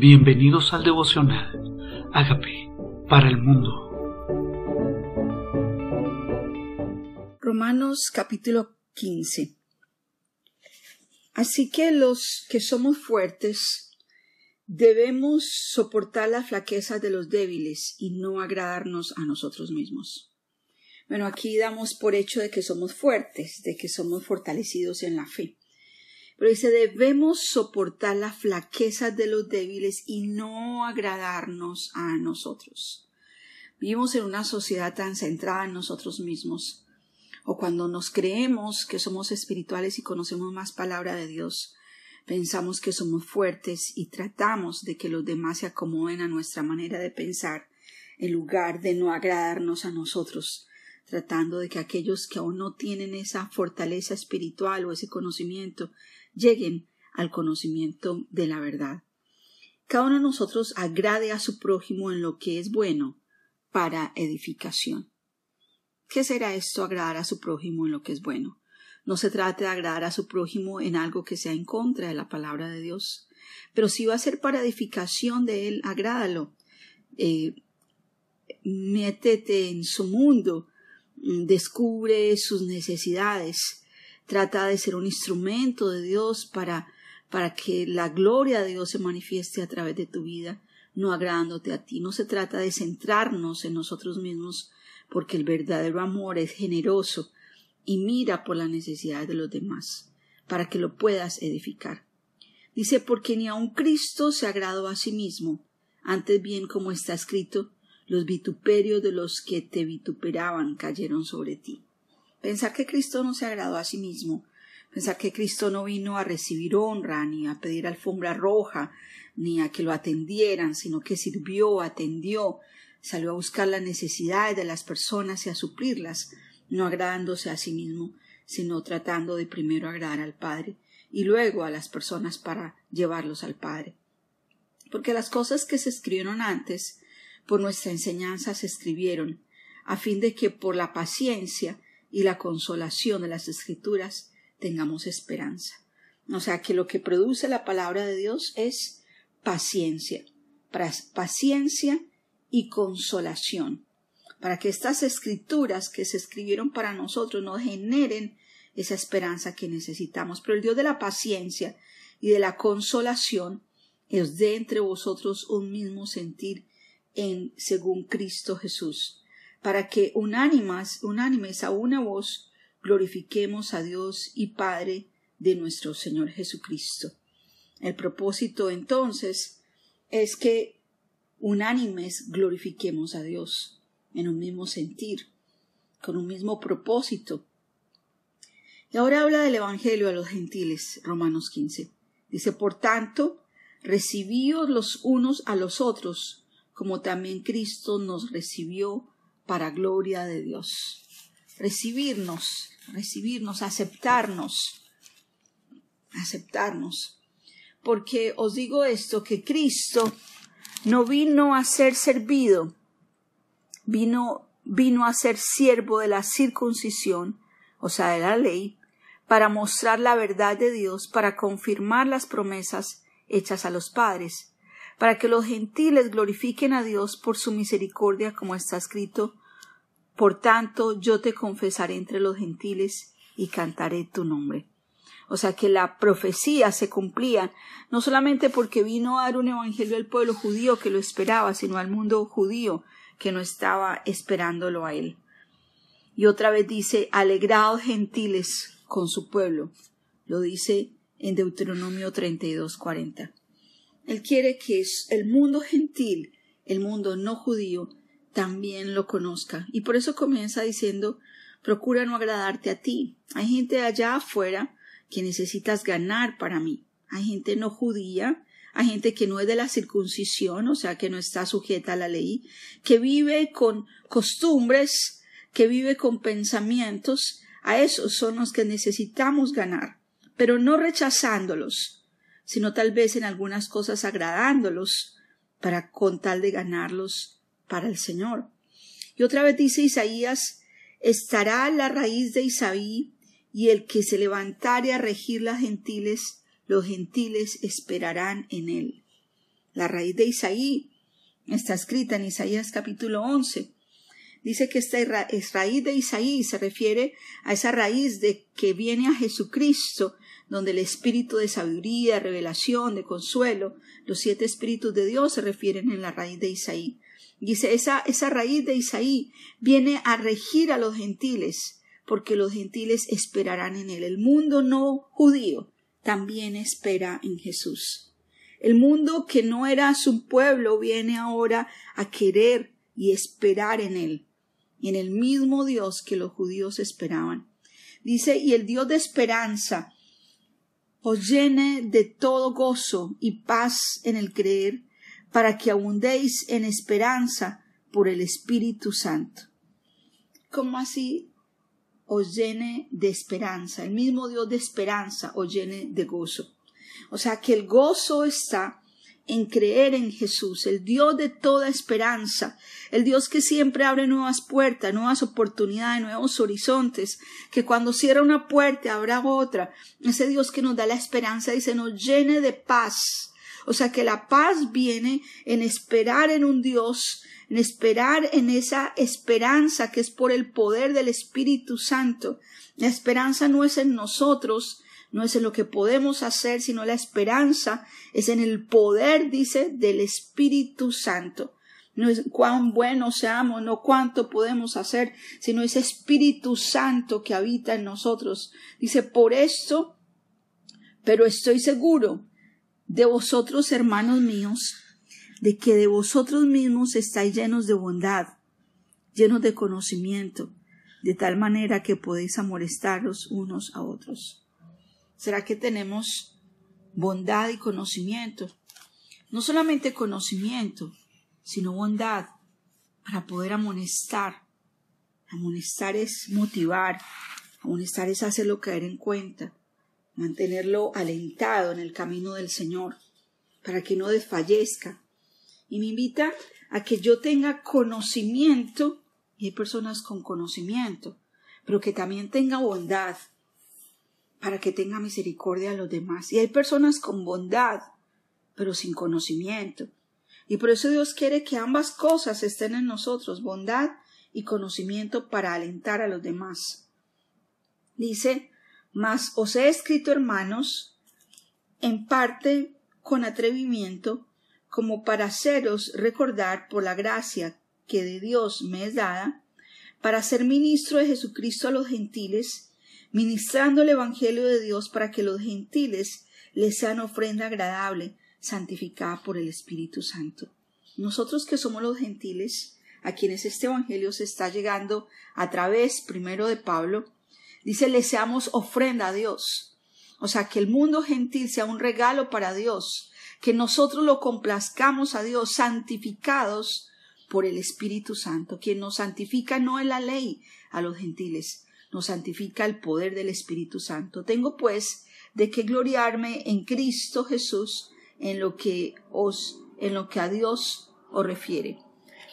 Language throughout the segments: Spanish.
Bienvenidos al devocional. Hágame para el mundo. Romanos capítulo 15. Así que los que somos fuertes debemos soportar la flaqueza de los débiles y no agradarnos a nosotros mismos. Bueno, aquí damos por hecho de que somos fuertes, de que somos fortalecidos en la fe. Pero dice, debemos soportar la flaqueza de los débiles y no agradarnos a nosotros. Vivimos en una sociedad tan centrada en nosotros mismos, o cuando nos creemos que somos espirituales y conocemos más palabra de Dios, pensamos que somos fuertes y tratamos de que los demás se acomoden a nuestra manera de pensar, en lugar de no agradarnos a nosotros, tratando de que aquellos que aún no tienen esa fortaleza espiritual o ese conocimiento lleguen al conocimiento de la verdad. Cada uno de nosotros agrade a su prójimo en lo que es bueno para edificación. ¿Qué será esto agradar a su prójimo en lo que es bueno? No se trata de agradar a su prójimo en algo que sea en contra de la palabra de Dios, pero si va a ser para edificación de él, agrádalo. Eh, métete en su mundo, descubre sus necesidades, Trata de ser un instrumento de Dios para, para que la gloria de Dios se manifieste a través de tu vida, no agradándote a ti. No se trata de centrarnos en nosotros mismos, porque el verdadero amor es generoso y mira por las necesidades de los demás, para que lo puedas edificar. Dice, porque ni aun Cristo se agradó a sí mismo, antes bien como está escrito, los vituperios de los que te vituperaban cayeron sobre ti. Pensar que Cristo no se agradó a sí mismo, pensar que Cristo no vino a recibir honra, ni a pedir alfombra roja, ni a que lo atendieran, sino que sirvió, atendió, salió a buscar las necesidades de las personas y a suplirlas, no agradándose a sí mismo, sino tratando de primero agradar al Padre y luego a las personas para llevarlos al Padre. Porque las cosas que se escribieron antes, por nuestra enseñanza se escribieron, a fin de que por la paciencia y la consolación de las escrituras tengamos esperanza. O sea que lo que produce la palabra de Dios es paciencia, paciencia y consolación, para que estas escrituras que se escribieron para nosotros nos generen esa esperanza que necesitamos. Pero el Dios de la paciencia y de la consolación os dé entre vosotros un mismo sentir en según Cristo Jesús para que unánimas, unánimes a una voz glorifiquemos a Dios y Padre de nuestro Señor Jesucristo. El propósito entonces es que unánimes glorifiquemos a Dios en un mismo sentir, con un mismo propósito. Y ahora habla del Evangelio a los gentiles, Romanos 15. Dice, por tanto, recibíos los unos a los otros, como también Cristo nos recibió para gloria de Dios. Recibirnos, recibirnos, aceptarnos, aceptarnos. Porque os digo esto, que Cristo no vino a ser servido, vino, vino a ser siervo de la circuncisión, o sea, de la ley, para mostrar la verdad de Dios, para confirmar las promesas hechas a los padres, para que los gentiles glorifiquen a Dios por su misericordia, como está escrito, por tanto, yo te confesaré entre los gentiles y cantaré tu nombre. O sea que la profecía se cumplía no solamente porque vino a dar un evangelio al pueblo judío que lo esperaba, sino al mundo judío que no estaba esperándolo a él. Y otra vez dice, alegrados gentiles con su pueblo. Lo dice en Deuteronomio 32, 40. Él quiere que el mundo gentil, el mundo no judío, también lo conozca. Y por eso comienza diciendo, procura no agradarte a ti. Hay gente allá afuera que necesitas ganar para mí. Hay gente no judía, hay gente que no es de la circuncisión, o sea, que no está sujeta a la ley, que vive con costumbres, que vive con pensamientos. A esos son los que necesitamos ganar, pero no rechazándolos, sino tal vez en algunas cosas agradándolos para con tal de ganarlos para el Señor. Y otra vez dice Isaías, estará la raíz de Isaí, y el que se levantare a regir las gentiles, los gentiles esperarán en él. La raíz de Isaí está escrita en Isaías capítulo 11. Dice que esta es raíz de Isaí se refiere a esa raíz de que viene a Jesucristo, donde el espíritu de sabiduría, revelación, de consuelo, los siete espíritus de Dios se refieren en la raíz de Isaí. Dice, esa, esa raíz de Isaí viene a regir a los gentiles, porque los gentiles esperarán en él. El mundo no judío también espera en Jesús. El mundo que no era su pueblo viene ahora a querer y esperar en él, en el mismo Dios que los judíos esperaban. Dice, y el Dios de esperanza os llene de todo gozo y paz en el creer, para que abundéis en esperanza por el Espíritu Santo. ¿Cómo así os llene de esperanza? El mismo Dios de esperanza os llene de gozo. O sea que el gozo está en creer en Jesús, el Dios de toda esperanza, el Dios que siempre abre nuevas puertas, nuevas oportunidades, nuevos horizontes, que cuando cierra una puerta habrá otra, ese Dios que nos da la esperanza y se nos llene de paz. O sea que la paz viene en esperar en un Dios, en esperar en esa esperanza que es por el poder del Espíritu Santo. La esperanza no es en nosotros, no es en lo que podemos hacer, sino la esperanza es en el poder, dice, del Espíritu Santo. No es cuán buenos seamos, no cuánto podemos hacer, sino ese Espíritu Santo que habita en nosotros. Dice, por esto, pero estoy seguro de vosotros, hermanos míos, de que de vosotros mismos estáis llenos de bondad, llenos de conocimiento, de tal manera que podéis amolestaros unos a otros. ¿Será que tenemos bondad y conocimiento? No solamente conocimiento, sino bondad para poder amonestar. Amonestar es motivar, amonestar es hacerlo caer en cuenta, mantenerlo alentado en el camino del Señor, para que no desfallezca. Y me invita a que yo tenga conocimiento, y hay personas con conocimiento, pero que también tenga bondad, para que tenga misericordia a los demás. Y hay personas con bondad, pero sin conocimiento. Y por eso Dios quiere que ambas cosas estén en nosotros, bondad y conocimiento para alentar a los demás. Dice, mas os he escrito, hermanos, en parte con atrevimiento, como para haceros recordar por la gracia que de Dios me es dada, para ser ministro de Jesucristo a los gentiles, ministrando el Evangelio de Dios para que los gentiles les sean ofrenda agradable, santificada por el Espíritu Santo. Nosotros que somos los gentiles, a quienes este Evangelio se está llegando a través primero de Pablo, dice, le seamos ofrenda a Dios. O sea, que el mundo gentil sea un regalo para Dios, que nosotros lo complazcamos a Dios, santificados por el Espíritu Santo. Quien nos santifica no es la ley a los gentiles, nos santifica el poder del Espíritu Santo. Tengo pues de qué gloriarme en Cristo Jesús en lo que os en lo que a Dios os refiere.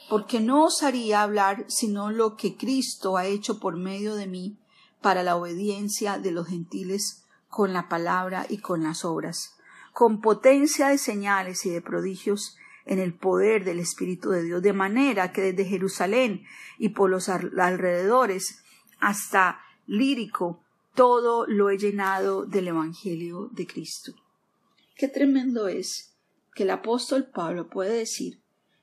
Porque no os haría hablar sino lo que Cristo ha hecho por medio de mí para la obediencia de los gentiles con la palabra y con las obras, con potencia de señales y de prodigios en el poder del Espíritu de Dios, de manera que desde Jerusalén y por los alrededores hasta lírico, todo lo he llenado del Evangelio de Cristo. Qué tremendo es que el apóstol Pablo puede decir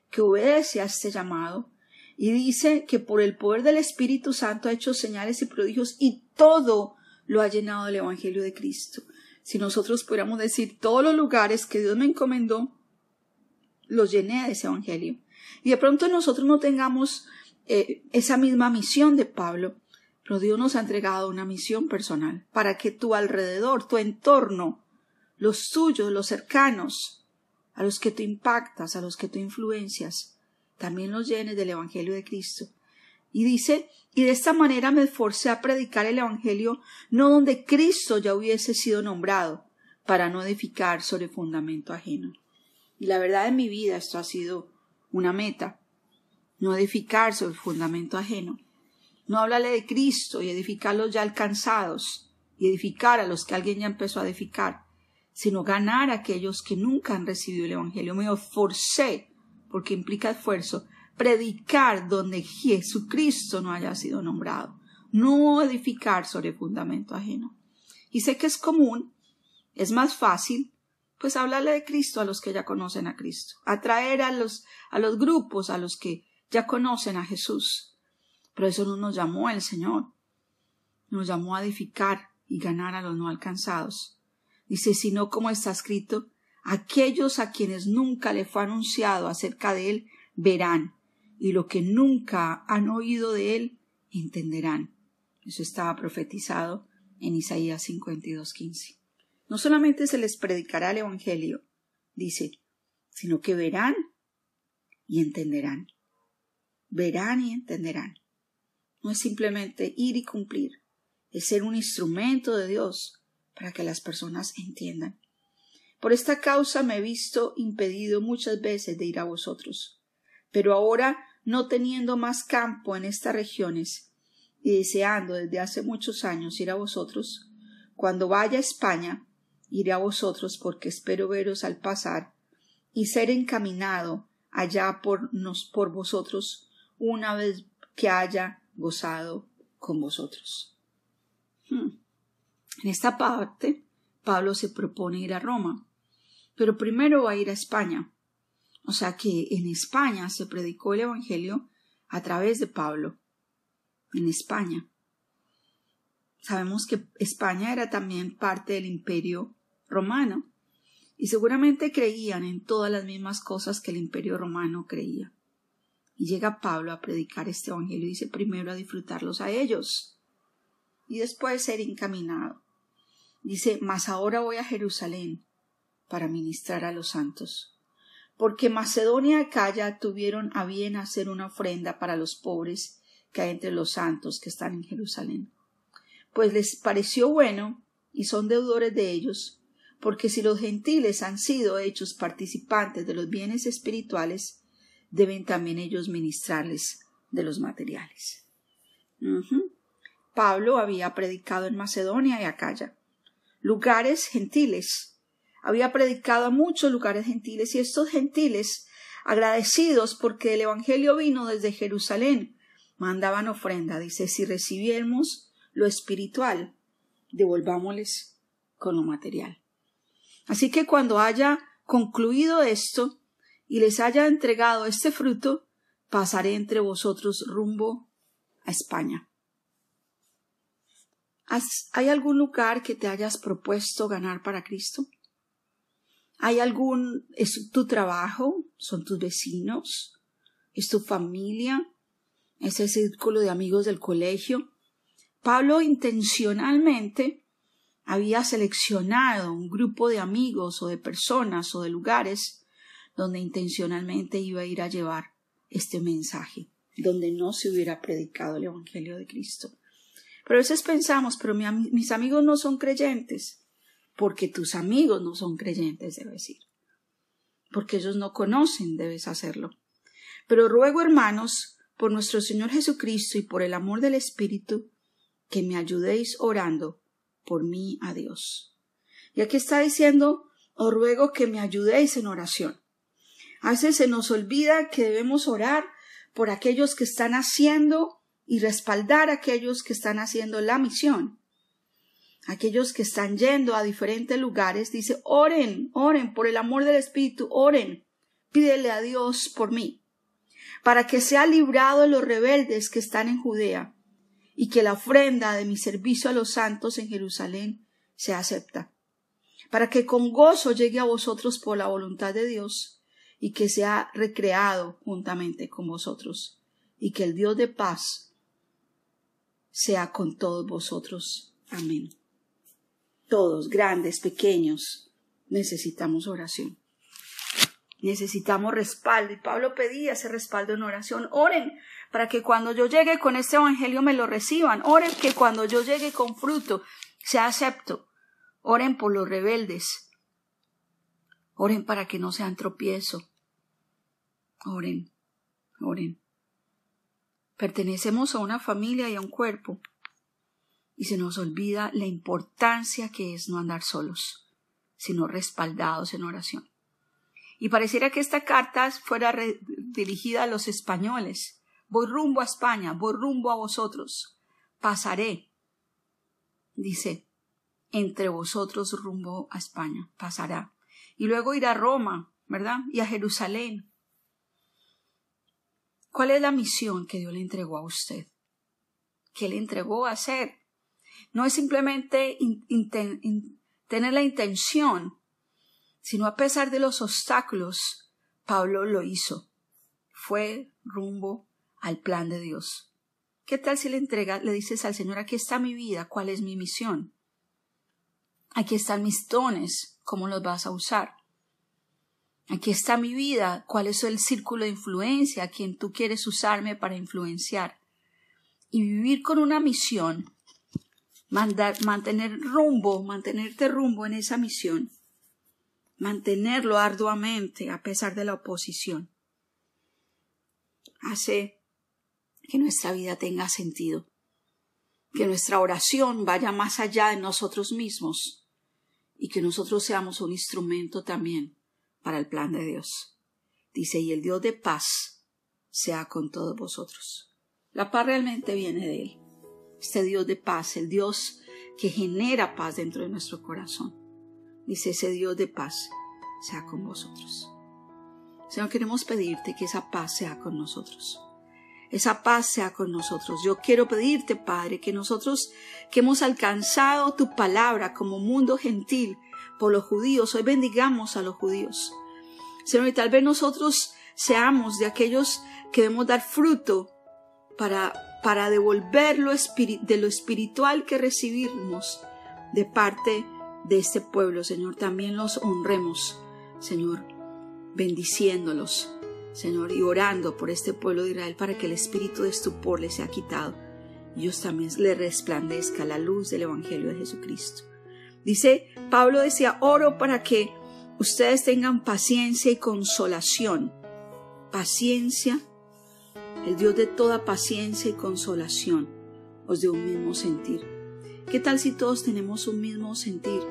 que obedece a este llamado y dice que por el poder del Espíritu Santo ha hecho señales y prodigios y todo lo ha llenado del Evangelio de Cristo. Si nosotros pudiéramos decir todos los lugares que Dios me encomendó, los llené de ese Evangelio. Y de pronto nosotros no tengamos eh, esa misma misión de Pablo, pero Dios nos ha entregado una misión personal para que tu alrededor, tu entorno, los tuyos, los cercanos, a los que tú impactas, a los que tú influencias, también los llenes del Evangelio de Cristo. Y dice, y de esta manera me esforcé a predicar el Evangelio no donde Cristo ya hubiese sido nombrado, para no edificar sobre fundamento ajeno. Y la verdad en mi vida esto ha sido una meta, no edificar sobre fundamento ajeno. No háblale de Cristo y edificar los ya alcanzados y edificar a los que alguien ya empezó a edificar, sino ganar a aquellos que nunca han recibido el Evangelio. Me forcé, porque implica esfuerzo, predicar donde Jesucristo no haya sido nombrado, no edificar sobre fundamento ajeno. Y sé que es común, es más fácil, pues hablarle de Cristo a los que ya conocen a Cristo, atraer a los, a los grupos, a los que ya conocen a Jesús. Pero eso no nos llamó el Señor. Nos llamó a edificar y ganar a los no alcanzados. Dice, sino como está escrito, aquellos a quienes nunca le fue anunciado acerca de él verán, y lo que nunca han oído de él entenderán. Eso estaba profetizado en Isaías 52:15. No solamente se les predicará el Evangelio, dice, sino que verán y entenderán. Verán y entenderán. No es simplemente ir y cumplir, es ser un instrumento de Dios para que las personas entiendan. Por esta causa me he visto impedido muchas veces de ir a vosotros. Pero ahora, no teniendo más campo en estas regiones, y deseando desde hace muchos años ir a vosotros, cuando vaya a España, iré a vosotros porque espero veros al pasar y ser encaminado allá por nos por vosotros una vez que haya gozado con vosotros. Hmm. En esta parte, Pablo se propone ir a Roma, pero primero va a ir a España. O sea que en España se predicó el Evangelio a través de Pablo en España. Sabemos que España era también parte del imperio romano y seguramente creían en todas las mismas cosas que el imperio romano creía. Y llega Pablo a predicar este evangelio y dice primero a disfrutarlos a ellos y después ser encaminado. Dice, mas ahora voy a Jerusalén para ministrar a los santos, porque Macedonia y Acaya tuvieron a bien hacer una ofrenda para los pobres que hay entre los santos que están en Jerusalén. Pues les pareció bueno, y son deudores de ellos, porque si los gentiles han sido hechos participantes de los bienes espirituales, deben también ellos ministrarles de los materiales. Pablo había predicado en Macedonia y Acaya, lugares gentiles. Había predicado a muchos lugares gentiles y estos gentiles, agradecidos porque el Evangelio vino desde Jerusalén, mandaban ofrenda. Dice, si recibiéramos lo espiritual, devolvámosles con lo material. Así que cuando haya concluido esto y les haya entregado este fruto, pasaré entre vosotros rumbo a España. ¿Hay algún lugar que te hayas propuesto ganar para Cristo? ¿Hay algún, es tu trabajo? ¿Son tus vecinos? ¿Es tu familia? ese círculo de amigos del colegio, Pablo intencionalmente había seleccionado un grupo de amigos o de personas o de lugares donde intencionalmente iba a ir a llevar este mensaje, donde no se hubiera predicado el Evangelio de Cristo. Pero a veces pensamos, pero mis amigos no son creyentes, porque tus amigos no son creyentes, debe decir, porque ellos no conocen, debes hacerlo. Pero ruego, hermanos, por nuestro Señor Jesucristo y por el amor del Espíritu, que me ayudéis orando por mí a Dios. Y aquí está diciendo, os ruego que me ayudéis en oración. A se nos olvida que debemos orar por aquellos que están haciendo y respaldar a aquellos que están haciendo la misión. Aquellos que están yendo a diferentes lugares, dice, oren, oren por el amor del Espíritu, oren, pídele a Dios por mí para que sea librado de los rebeldes que están en Judea, y que la ofrenda de mi servicio a los santos en Jerusalén sea acepta, para que con gozo llegue a vosotros por la voluntad de Dios, y que sea recreado juntamente con vosotros, y que el Dios de paz sea con todos vosotros. Amén. Todos, grandes, pequeños, necesitamos oración. Necesitamos respaldo. Y Pablo pedía ese respaldo en oración. Oren para que cuando yo llegue con este evangelio me lo reciban. Oren que cuando yo llegue con fruto sea acepto. Oren por los rebeldes. Oren para que no sean tropiezo. Oren, oren. Pertenecemos a una familia y a un cuerpo. Y se nos olvida la importancia que es no andar solos sino respaldados en oración. Y pareciera que esta carta fuera dirigida a los españoles. Voy rumbo a España, voy rumbo a vosotros. Pasaré, dice, entre vosotros rumbo a España, pasará. Y luego irá a Roma, ¿verdad? Y a Jerusalén. ¿Cuál es la misión que Dios le entregó a usted? ¿Qué le entregó a hacer? No es simplemente tener la intención, sino a pesar de los obstáculos, Pablo lo hizo. Fue rumbo al plan de Dios. ¿Qué tal si le entregas, le dices al Señor, aquí está mi vida, cuál es mi misión? Aquí están mis dones, ¿cómo los vas a usar? Aquí está mi vida, cuál es el círculo de influencia a quien tú quieres usarme para influenciar. Y vivir con una misión. Mantener rumbo, mantenerte rumbo en esa misión, mantenerlo arduamente a pesar de la oposición, hace que nuestra vida tenga sentido, que nuestra oración vaya más allá de nosotros mismos y que nosotros seamos un instrumento también para el plan de Dios. Dice, y el Dios de paz sea con todos vosotros. La paz realmente viene de Él este Dios de paz, el Dios que genera paz dentro de nuestro corazón. Dice ese Dios de paz sea con vosotros. Señor, queremos pedirte que esa paz sea con nosotros. Esa paz sea con nosotros. Yo quiero pedirte, Padre, que nosotros que hemos alcanzado tu palabra como mundo gentil por los judíos, hoy bendigamos a los judíos. Señor, y tal vez nosotros seamos de aquellos que debemos dar fruto para para devolver lo de lo espiritual que recibimos de parte de este pueblo, Señor. También los honremos, Señor, bendiciéndolos, Señor, y orando por este pueblo de Israel para que el espíritu de estupor les sea quitado Dios también le resplandezca la luz del Evangelio de Jesucristo. Dice, Pablo decía, oro para que ustedes tengan paciencia y consolación. Paciencia el Dios de toda paciencia y consolación, os dé un mismo sentir. ¿Qué tal si todos tenemos un mismo sentir?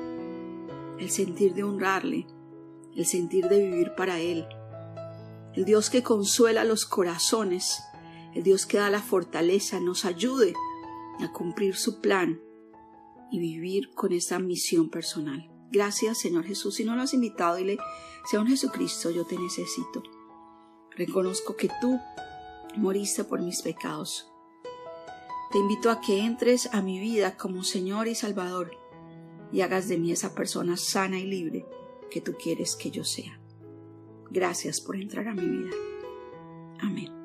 El sentir de honrarle, el sentir de vivir para Él. El Dios que consuela los corazones, el Dios que da la fortaleza, nos ayude a cumplir su plan y vivir con esa misión personal. Gracias, Señor Jesús. Si no lo has invitado, dile, Señor Jesucristo, yo te necesito. Reconozco que tú moriste por mis pecados. Te invito a que entres a mi vida como Señor y Salvador y hagas de mí esa persona sana y libre que tú quieres que yo sea. Gracias por entrar a mi vida. Amén.